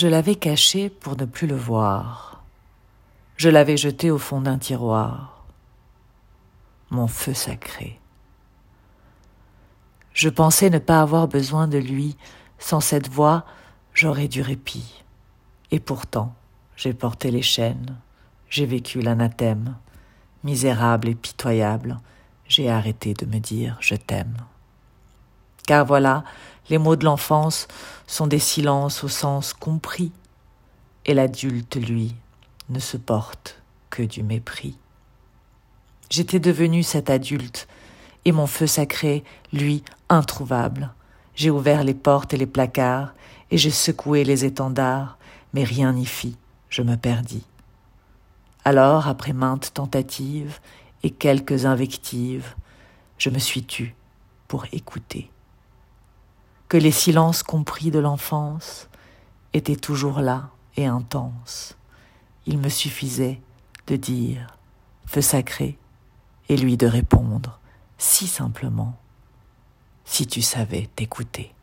Je l'avais caché pour ne plus le voir. Je l'avais jeté au fond d'un tiroir. Mon feu sacré. Je pensais ne pas avoir besoin de lui. Sans cette voix, j'aurais du répit. Et pourtant, j'ai porté les chaînes, j'ai vécu l'anathème. Misérable et pitoyable, j'ai arrêté de me dire je t'aime. Car voilà, les mots de l'enfance sont des silences au sens compris, et l'adulte, lui, ne se porte que du mépris. J'étais devenu cet adulte, et mon feu sacré, lui, introuvable. J'ai ouvert les portes et les placards, et j'ai secoué les étendards, mais rien n'y fit, je me perdis. Alors, après maintes tentatives et quelques invectives, je me suis tue pour écouter que les silences compris de l'enfance étaient toujours là et intenses. Il me suffisait de dire feu sacré et lui de répondre si simplement si tu savais t'écouter.